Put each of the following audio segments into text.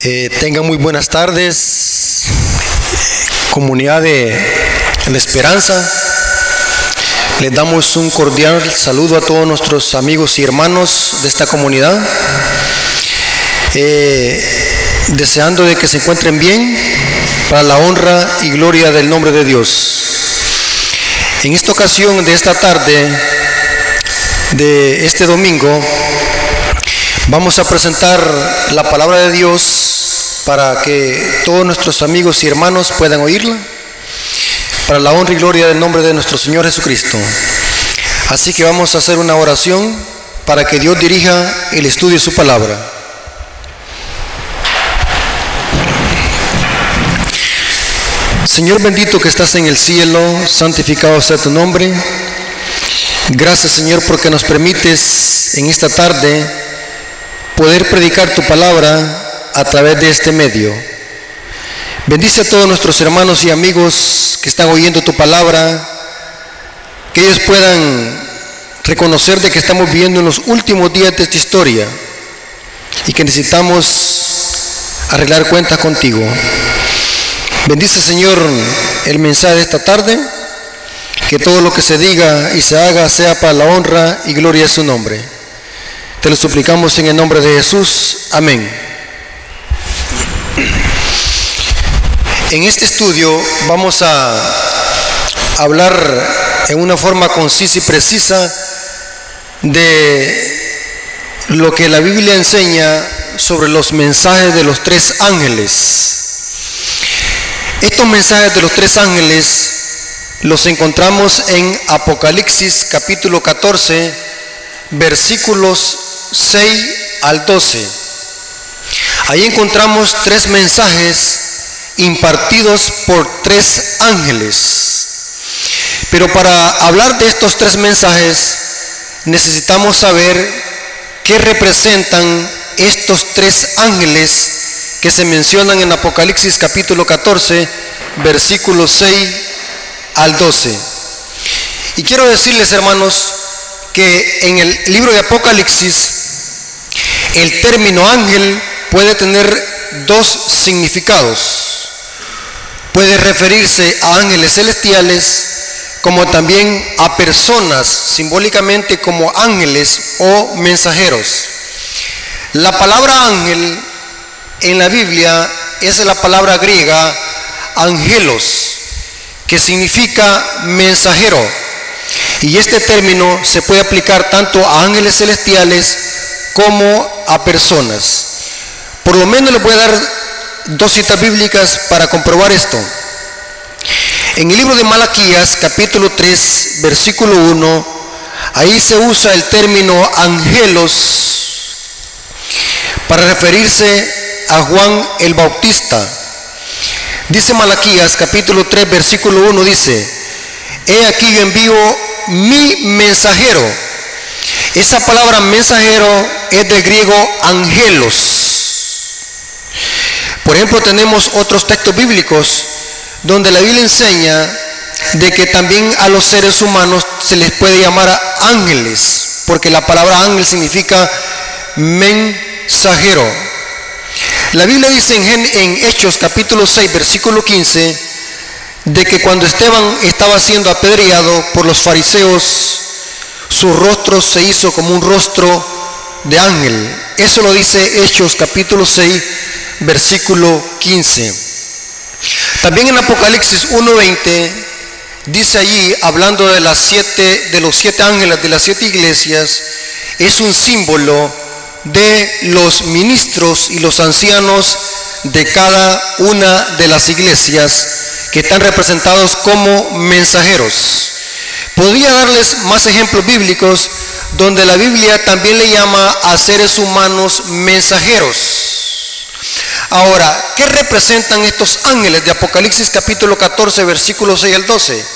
Eh, tengan muy buenas tardes, comunidad de, de Esperanza. Les damos un cordial saludo a todos nuestros amigos y hermanos de esta comunidad, eh, deseando de que se encuentren bien para la honra y gloria del nombre de Dios. En esta ocasión de esta tarde, de este domingo, vamos a presentar la palabra de Dios para que todos nuestros amigos y hermanos puedan oírla, para la honra y gloria del nombre de nuestro Señor Jesucristo. Así que vamos a hacer una oración para que Dios dirija el estudio de su palabra. Señor bendito que estás en el cielo, santificado sea tu nombre. Gracias Señor porque nos permites en esta tarde poder predicar tu palabra a través de este medio. Bendice a todos nuestros hermanos y amigos que están oyendo tu palabra, que ellos puedan reconocer de que estamos viviendo en los últimos días de esta historia y que necesitamos arreglar cuentas contigo. Bendice Señor el mensaje de esta tarde, que todo lo que se diga y se haga sea para la honra y gloria de su nombre. Te lo suplicamos en el nombre de Jesús. Amén. En este estudio vamos a hablar en una forma concisa y precisa de lo que la Biblia enseña sobre los mensajes de los tres ángeles. Estos mensajes de los tres ángeles los encontramos en Apocalipsis capítulo 14, versículos 6 al 12. Ahí encontramos tres mensajes impartidos por tres ángeles. Pero para hablar de estos tres mensajes necesitamos saber qué representan estos tres ángeles que se mencionan en Apocalipsis capítulo 14, versículos 6 al 12. Y quiero decirles, hermanos, que en el libro de Apocalipsis el término ángel puede tener dos significados puede referirse a ángeles celestiales como también a personas, simbólicamente como ángeles o mensajeros. La palabra ángel en la Biblia es la palabra griega angelos, que significa mensajero. Y este término se puede aplicar tanto a ángeles celestiales como a personas. Por lo menos le voy a dar dos citas bíblicas para comprobar esto. En el libro de Malaquías, capítulo 3, versículo 1, ahí se usa el término angelos para referirse a Juan el Bautista. Dice Malaquías, capítulo 3, versículo 1, dice, he aquí yo envío mi mensajero. Esa palabra mensajero es del griego angelos por ejemplo, tenemos otros textos bíblicos donde la Biblia enseña de que también a los seres humanos se les puede llamar ángeles, porque la palabra ángel significa mensajero. La Biblia dice en, en Hechos capítulo 6, versículo 15, de que cuando Esteban estaba siendo apedreado por los fariseos, su rostro se hizo como un rostro de ángel. Eso lo dice Hechos capítulo 6, versículo 15. También en Apocalipsis 1.20 dice allí, hablando de, las siete, de los siete ángeles de las siete iglesias, es un símbolo de los ministros y los ancianos de cada una de las iglesias que están representados como mensajeros. Podría darles más ejemplos bíblicos donde la Biblia también le llama a seres humanos mensajeros. Ahora, ¿qué representan estos ángeles de Apocalipsis capítulo 14, versículos 6 al 12?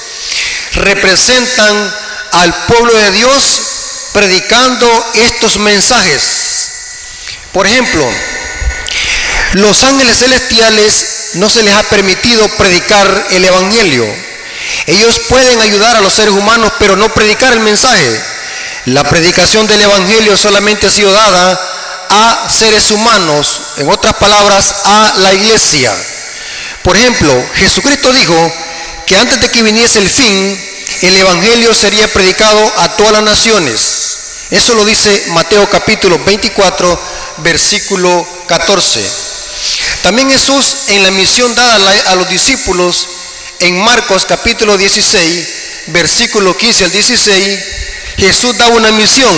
Representan al pueblo de Dios predicando estos mensajes. Por ejemplo, los ángeles celestiales no se les ha permitido predicar el Evangelio. Ellos pueden ayudar a los seres humanos, pero no predicar el mensaje. La predicación del Evangelio solamente ha sido dada a seres humanos en otras palabras, a la iglesia. Por ejemplo, Jesucristo dijo que antes de que viniese el fin, el Evangelio sería predicado a todas las naciones. Eso lo dice Mateo capítulo 24, versículo 14. También Jesús en la misión dada a los discípulos en Marcos capítulo 16, versículo 15 al 16, Jesús da una misión,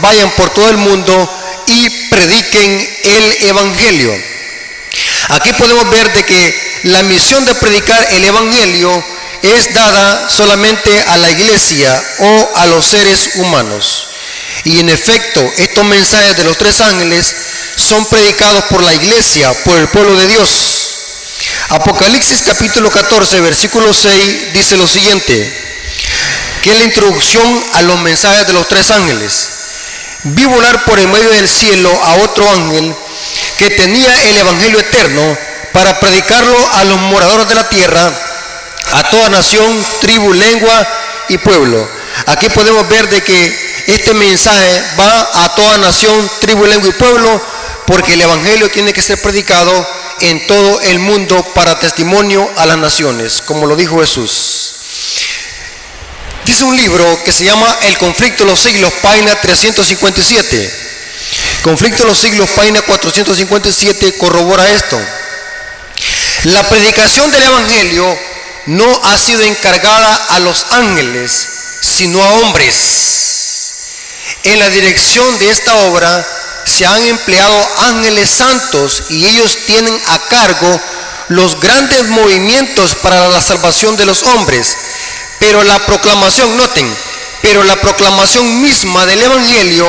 vayan por todo el mundo y prediquen el Evangelio. Aquí podemos ver de que la misión de predicar el Evangelio es dada solamente a la iglesia o a los seres humanos. Y en efecto, estos mensajes de los tres ángeles son predicados por la iglesia, por el pueblo de Dios. Apocalipsis capítulo 14, versículo 6 dice lo siguiente, que es la introducción a los mensajes de los tres ángeles. Vi volar por el medio del cielo a otro ángel que tenía el Evangelio eterno para predicarlo a los moradores de la tierra, a toda nación, tribu, lengua y pueblo. Aquí podemos ver de que este mensaje va a toda nación, tribu, lengua y pueblo, porque el Evangelio tiene que ser predicado en todo el mundo para testimonio a las naciones, como lo dijo Jesús. Dice un libro que se llama El conflicto de los siglos, página 357. Conflicto de los siglos, página 457, corrobora esto. La predicación del Evangelio no ha sido encargada a los ángeles, sino a hombres. En la dirección de esta obra se han empleado ángeles santos y ellos tienen a cargo los grandes movimientos para la salvación de los hombres. Pero la proclamación, noten, pero la proclamación misma del Evangelio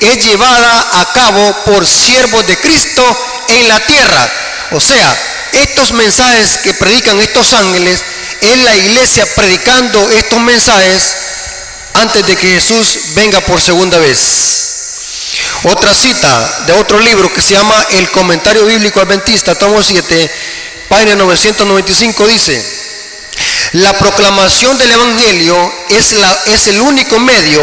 es llevada a cabo por siervos de Cristo en la tierra. O sea, estos mensajes que predican estos ángeles es la iglesia predicando estos mensajes antes de que Jesús venga por segunda vez. Otra cita de otro libro que se llama El Comentario Bíblico Adventista, tomo 7, página 995 dice, la proclamación del Evangelio es, es el único medio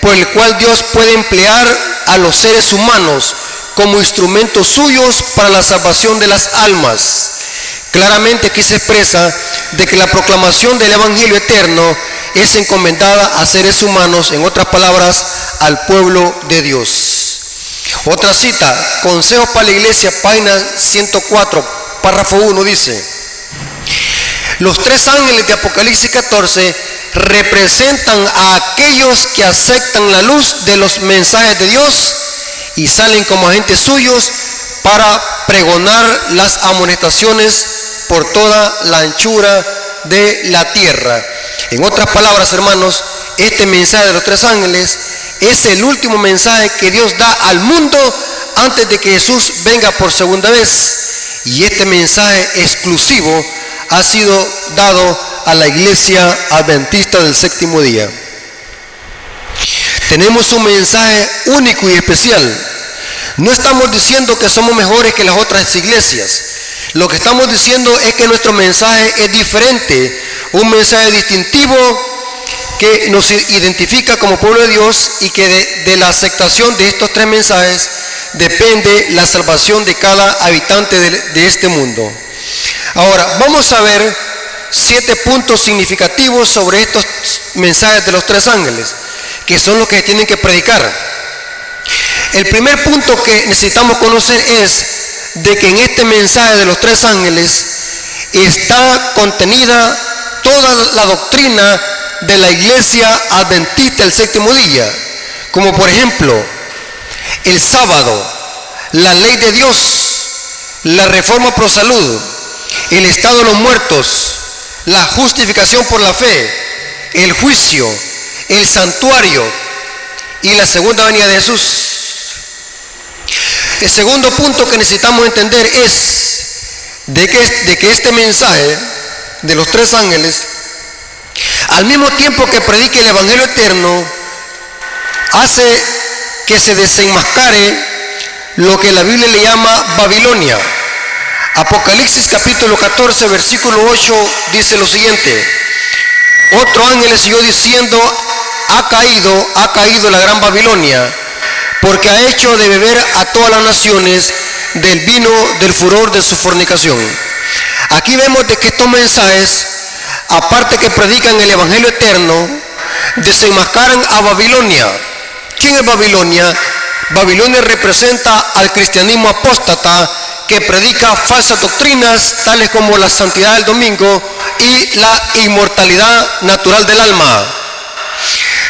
por el cual Dios puede emplear a los seres humanos como instrumentos suyos para la salvación de las almas. Claramente aquí se expresa de que la proclamación del Evangelio eterno es encomendada a seres humanos, en otras palabras, al pueblo de Dios. Otra cita, Consejos para la Iglesia, página 104, párrafo 1, dice, los tres ángeles de Apocalipsis 14 representan a aquellos que aceptan la luz de los mensajes de Dios y salen como agentes suyos para pregonar las amonestaciones por toda la anchura de la tierra. En otras palabras, hermanos, este mensaje de los tres ángeles es el último mensaje que Dios da al mundo antes de que Jesús venga por segunda vez. Y este mensaje exclusivo ha sido dado a la iglesia adventista del séptimo día. Tenemos un mensaje único y especial. No estamos diciendo que somos mejores que las otras iglesias. Lo que estamos diciendo es que nuestro mensaje es diferente, un mensaje distintivo que nos identifica como pueblo de Dios y que de, la aceptación de estos tres mensajes depende la salvación de cada habitante de, de este mundo. Ahora, vamos a ver siete puntos significativos sobre estos mensajes de los tres ángeles, que son los que tienen que predicar. El primer punto que necesitamos conocer es de que en este mensaje de los tres ángeles está contenida toda la doctrina de la iglesia adventista del séptimo día, como por ejemplo el sábado, la ley de Dios, la reforma pro salud, el estado de los muertos, la justificación por la fe, el juicio, el santuario y la segunda venida de Jesús. El segundo punto que necesitamos entender es de que, de que este mensaje de los tres ángeles, al mismo tiempo que predique el Evangelio eterno, hace que se desenmascare lo que la Biblia le llama Babilonia. Apocalipsis capítulo 14, versículo 8 dice lo siguiente. Otro ángel siguió diciendo, ha caído, ha caído la gran Babilonia porque ha hecho de beber a todas las naciones del vino del furor de su fornicación. Aquí vemos de que estos mensajes, aparte que predican el Evangelio eterno, desenmascaran a Babilonia. ¿Quién es Babilonia? Babilonia representa al cristianismo apóstata que predica falsas doctrinas tales como la santidad del domingo y la inmortalidad natural del alma.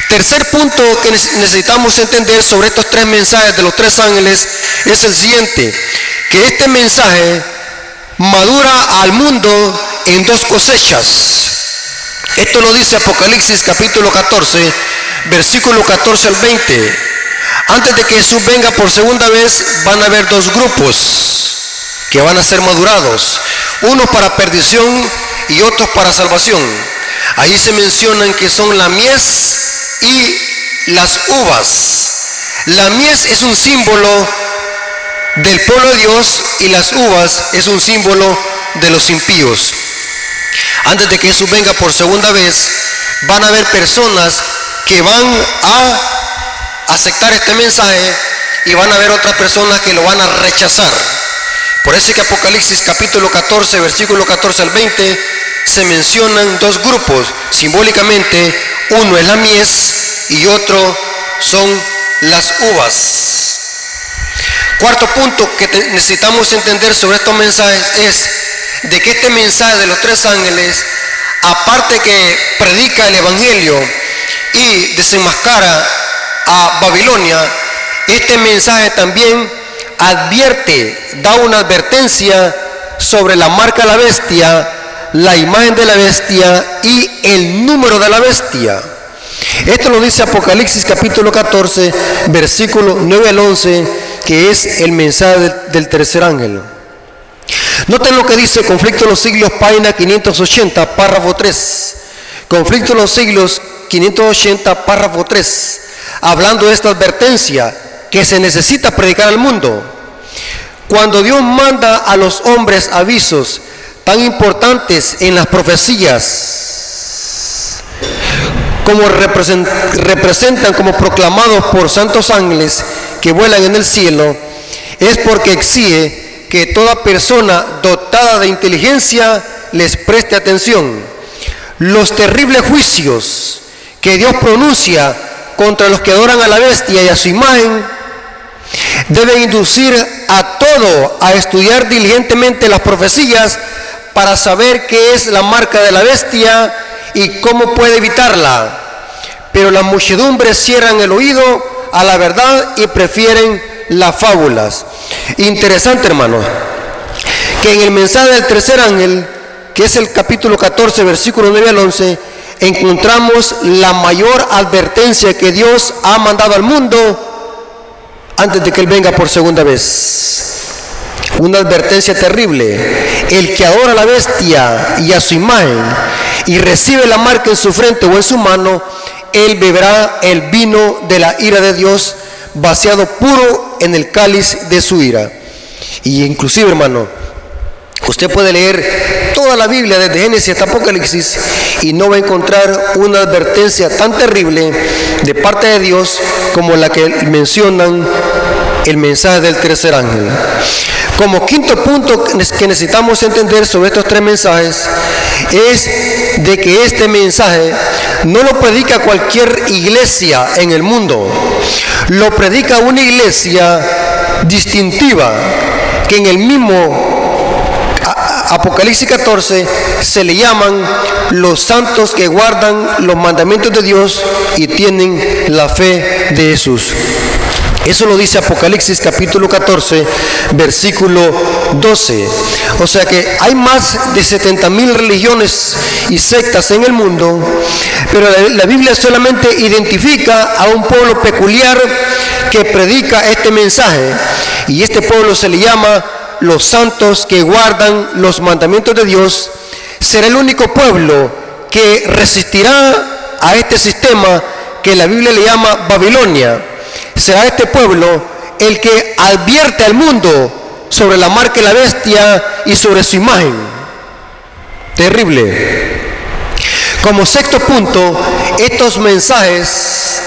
Tercer punto que necesitamos entender sobre estos tres mensajes de los tres ángeles es el siguiente, que este mensaje madura al mundo en dos cosechas. Esto lo dice Apocalipsis capítulo 14, versículo 14 al 20. Antes de que Jesús venga por segunda vez, van a haber dos grupos que van a ser madurados, unos para perdición y otros para salvación. Ahí se mencionan que son la mies y las uvas. La mies es un símbolo del pueblo de Dios y las uvas es un símbolo de los impíos. Antes de que Jesús venga por segunda vez, van a haber personas que van a aceptar este mensaje y van a haber otras personas que lo van a rechazar. Por eso es que Apocalipsis capítulo 14, versículo 14 al 20, se mencionan dos grupos. Simbólicamente, uno es la mies y otro son las uvas. Cuarto punto que necesitamos entender sobre estos mensajes es de que este mensaje de los tres ángeles, aparte que predica el Evangelio y desenmascara a Babilonia, este mensaje también advierte, da una advertencia sobre la marca de la bestia, la imagen de la bestia y el número de la bestia. Esto lo dice Apocalipsis capítulo 14, versículo 9 al 11, que es el mensaje del tercer ángel. Noten lo que dice Conflicto de los siglos, página 580, párrafo 3. Conflicto de los siglos, 580, párrafo 3 hablando de esta advertencia que se necesita predicar al mundo. Cuando Dios manda a los hombres avisos tan importantes en las profecías, como representan como proclamados por santos ángeles que vuelan en el cielo, es porque exige que toda persona dotada de inteligencia les preste atención. Los terribles juicios que Dios pronuncia contra los que adoran a la bestia y a su imagen, deben inducir a todo a estudiar diligentemente las profecías para saber qué es la marca de la bestia y cómo puede evitarla. Pero las muchedumbres cierran el oído a la verdad y prefieren las fábulas. Interesante, hermano, que en el mensaje del tercer ángel, que es el capítulo 14, versículo 9 al 11, encontramos la mayor advertencia que Dios ha mandado al mundo antes de que Él venga por segunda vez. Una advertencia terrible. El que adora a la bestia y a su imagen y recibe la marca en su frente o en su mano, él beberá el vino de la ira de Dios vaciado puro en el cáliz de su ira. Y inclusive, hermano, Usted puede leer toda la Biblia desde Génesis hasta Apocalipsis y no va a encontrar una advertencia tan terrible de parte de Dios como la que mencionan el mensaje del tercer ángel. Como quinto punto que necesitamos entender sobre estos tres mensajes es de que este mensaje no lo predica cualquier iglesia en el mundo, lo predica una iglesia distintiva que en el mismo Apocalipsis 14 se le llaman los santos que guardan los mandamientos de Dios y tienen la fe de Jesús. Eso lo dice Apocalipsis capítulo 14, versículo 12. O sea que hay más de 70 mil religiones y sectas en el mundo, pero la, Biblia solamente identifica a un pueblo peculiar que predica este mensaje. Y este pueblo se le llama los santos que guardan los mandamientos de Dios, será el único pueblo que resistirá a este sistema que la Biblia le llama Babilonia. Será este pueblo el que advierte al mundo sobre la marca de la bestia y sobre su imagen. Terrible. Como sexto punto, estos mensajes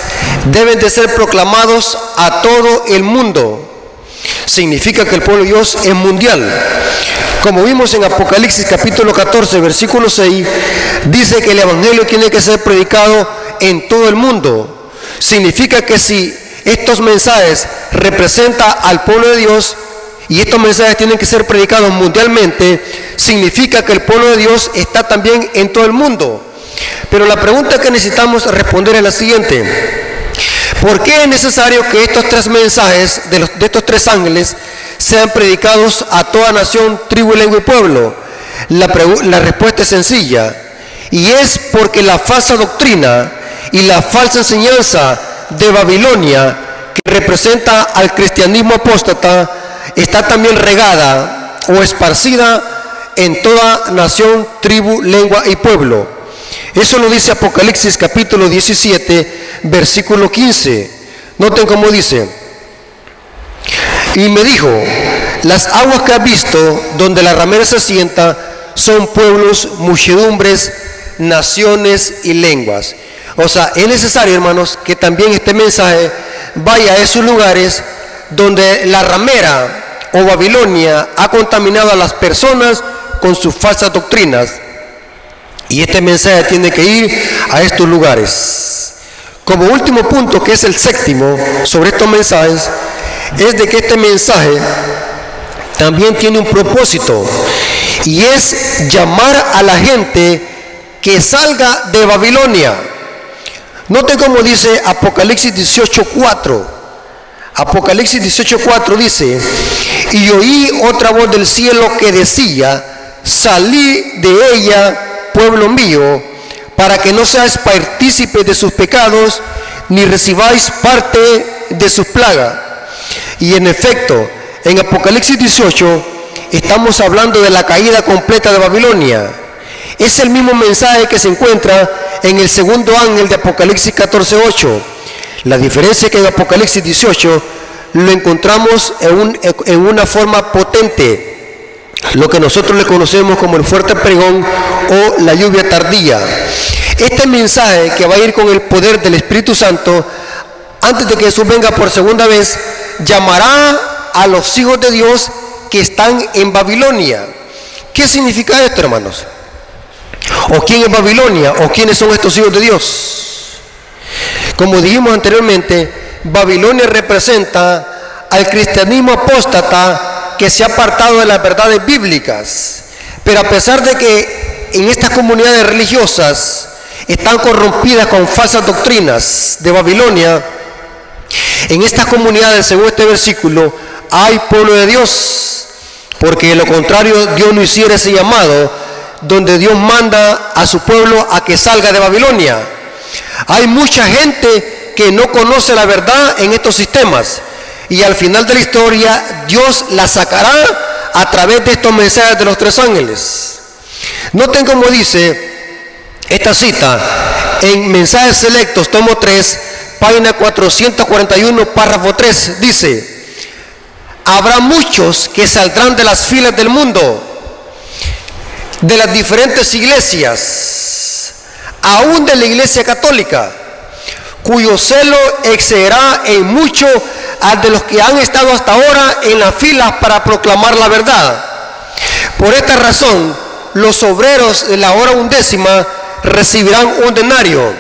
deben de ser proclamados a todo el mundo Significa que el pueblo de Dios es mundial. Como vimos en Apocalipsis capítulo 14, versículo 6, dice que el Evangelio tiene que ser predicado en todo el mundo. Significa que si estos mensajes representan al pueblo de Dios y estos mensajes tienen que ser predicados mundialmente, significa que el pueblo de Dios está también en todo el mundo. Pero la pregunta que necesitamos responder es la siguiente. ¿Por qué es necesario que estos tres mensajes de, estos tres ángeles sean predicados a toda nación, tribu, lengua y pueblo? La respuesta es sencilla. Y es porque la falsa doctrina y la falsa enseñanza de Babilonia, que representa al cristianismo apóstata, está también regada o esparcida en toda nación, tribu, lengua y pueblo. Eso lo dice Apocalipsis capítulo 17, versículo 15. Noten cómo dice. Y me dijo, las aguas que has visto, donde la ramera se sienta, son pueblos, muchedumbres, naciones y lenguas. O sea, es necesario, hermanos, que también este mensaje vaya a esos lugares donde la ramera o Babilonia ha contaminado a las personas con sus falsas doctrinas. Y este mensaje tiene que ir a estos lugares. Como último punto, que es el séptimo sobre estos mensajes, es de que este mensaje también tiene un propósito y es llamar a la gente que salga de Babilonia. Note cómo dice Apocalipsis 18:4. Apocalipsis 18:4 dice, y oí otra voz del cielo que decía, salí de ella, pueblo mío, para que no seáis partícipes de sus pecados, ni recibáis parte de sus plagas. Y en efecto, en Apocalipsis 18 estamos hablando de la caída completa de Babilonia. Es el mismo mensaje que se encuentra en el segundo ángel de Apocalipsis 14:8. La diferencia es que en Apocalipsis 18 lo encontramos en, en una forma potente, lo que nosotros le conocemos como el fuerte pregón o la lluvia tardía. Este mensaje que va a ir con el poder del Espíritu Santo, antes de que Jesús venga por segunda vez, llamará a los hijos de Dios que están en Babilonia. ¿Qué significa esto, hermanos? ¿O quién es Babilonia? ¿O quiénes son estos hijos de Dios? Como dijimos anteriormente, Babilonia representa al cristianismo apóstata que se ha apartado de las verdades bíblicas. Pero a pesar de que en estas comunidades religiosas están corrompidas con falsas doctrinas de Babilonia, en estas comunidades, según este versículo, hay pueblo de Dios, porque de lo contrario Dios no hiciera ese llamado, donde Dios manda a su pueblo a que salga de Babilonia. Hay mucha gente que no conoce la verdad en estos sistemas y al final de la historia Dios la sacará a través de estos mensajes de los tres ángeles. Noten cómo dice esta cita en Mensajes Selectos, tomo 3, página 441, párrafo 3, dice, habrá muchos que saldrán de las filas del mundo, de las diferentes iglesias, aún de la iglesia católica, cuyo celo excederá en mucho al de los que han estado hasta ahora en las filas para proclamar la verdad. Por esta razón, los obreros de la hora undécima recibirán un denario.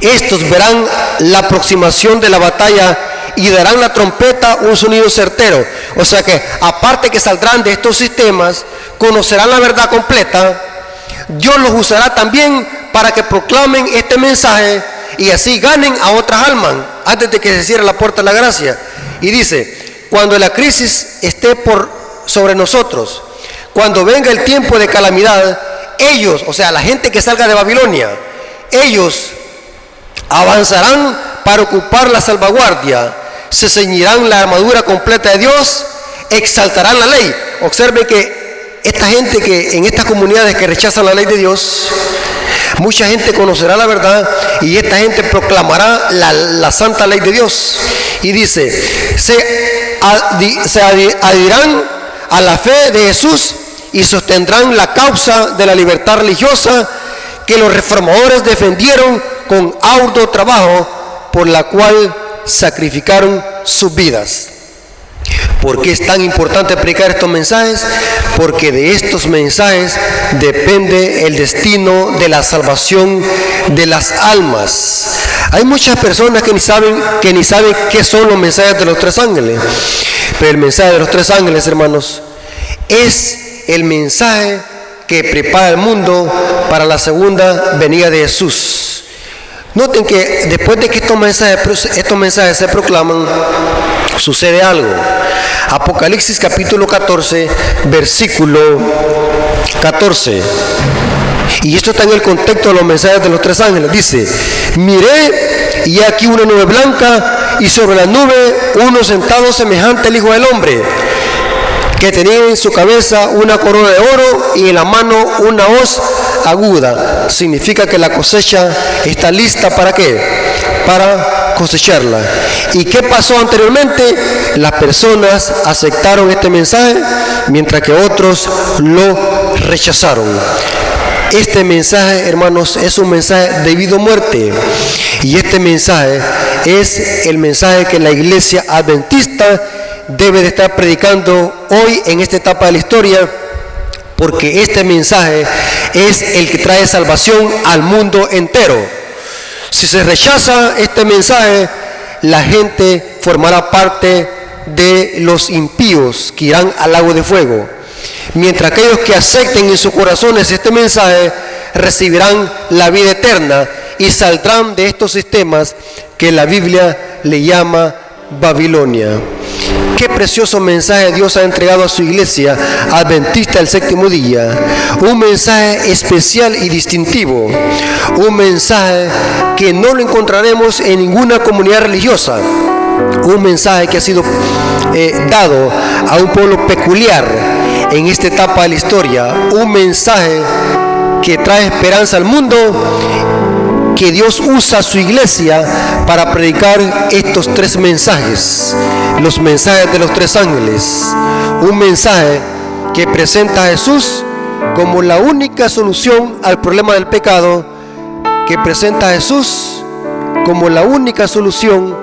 Estos verán la aproximación de la batalla y darán la trompeta un sonido certero. O sea que aparte que saldrán de estos sistemas, conocerán la verdad completa, Dios los usará también para que proclamen este mensaje y así ganen a otras almas antes de que se cierre la puerta de la gracia. Y dice, cuando la crisis esté por sobre nosotros, cuando venga el tiempo de calamidad, ellos, o sea, la gente que salga de Babilonia, ellos avanzarán para ocupar la salvaguardia, se ceñirán la armadura completa de Dios, exaltarán la ley. Observe que esta gente que en estas comunidades que rechazan la ley de Dios, mucha gente conocerá la verdad y esta gente proclamará la, santa ley de Dios. Y dice, se, se adhirán a la fe de Jesús y sostendrán la causa de la libertad religiosa que los reformadores defendieron con arduo trabajo por la cual sacrificaron sus vidas. ¿Por qué es tan importante predicar estos mensajes? Porque de estos mensajes depende el destino de la salvación de las almas. Hay muchas personas que ni saben, que ni saben qué son los mensajes de los tres ángeles. Pero el mensaje de los tres ángeles, hermanos, es el mensaje que prepara el mundo para la segunda venida de Jesús. Noten que después de que estos mensajes, estos mensajes se proclaman, sucede algo. Apocalipsis capítulo 14, versículo 14. Y esto está en el contexto de los mensajes de los tres ángeles. Dice, miré y aquí una nube blanca y sobre la nube uno sentado semejante al Hijo del Hombre, que tenía en su cabeza una corona de oro y en la mano una hoz aguda. Significa que la cosecha está lista para qué? Para cosecharla. ¿Y qué pasó anteriormente? Las personas aceptaron este mensaje mientras que otros lo rechazaron. Este mensaje, hermanos, es un mensaje debido a muerte. Y este mensaje es el mensaje que la iglesia adventista debe de estar predicando hoy en esta etapa de la historia, porque este mensaje es el que trae salvación al mundo entero. Si se rechaza este mensaje, la gente formará parte de los impíos que irán al lago de fuego. Mientras aquellos que acepten en sus corazones este mensaje recibirán la vida eterna y saldrán de estos sistemas que la Biblia le llama Babilonia. Qué precioso mensaje Dios ha entregado a su iglesia adventista el séptimo día. Un mensaje especial y distintivo. Un mensaje que no lo encontraremos en ninguna comunidad religiosa. Un mensaje que ha sido eh, dado a un pueblo peculiar en esta etapa de la historia. Un mensaje que trae esperanza al mundo que Dios usa su iglesia para predicar estos tres mensajes, los mensajes de los tres ángeles. Un mensaje que presenta a Jesús como la única solución al problema del pecado, que presenta a Jesús como la única solución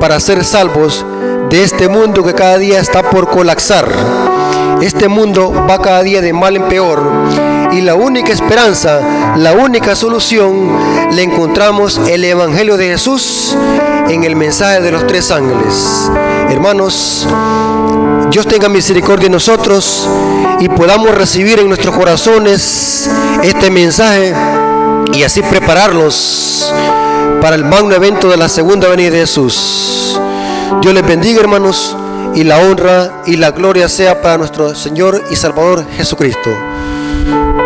para ser salvos de este mundo que cada día está por colapsar. Este mundo va cada día de mal en peor y la única esperanza, la única solución, le encontramos el Evangelio de Jesús en el mensaje de los tres ángeles. Hermanos, Dios tenga misericordia de nosotros y podamos recibir en nuestros corazones este mensaje y así prepararlos para el magno evento de la segunda venida de Jesús. Dios les bendiga, hermanos, y la honra y la gloria sea para nuestro Señor y Salvador Jesucristo. Thank you.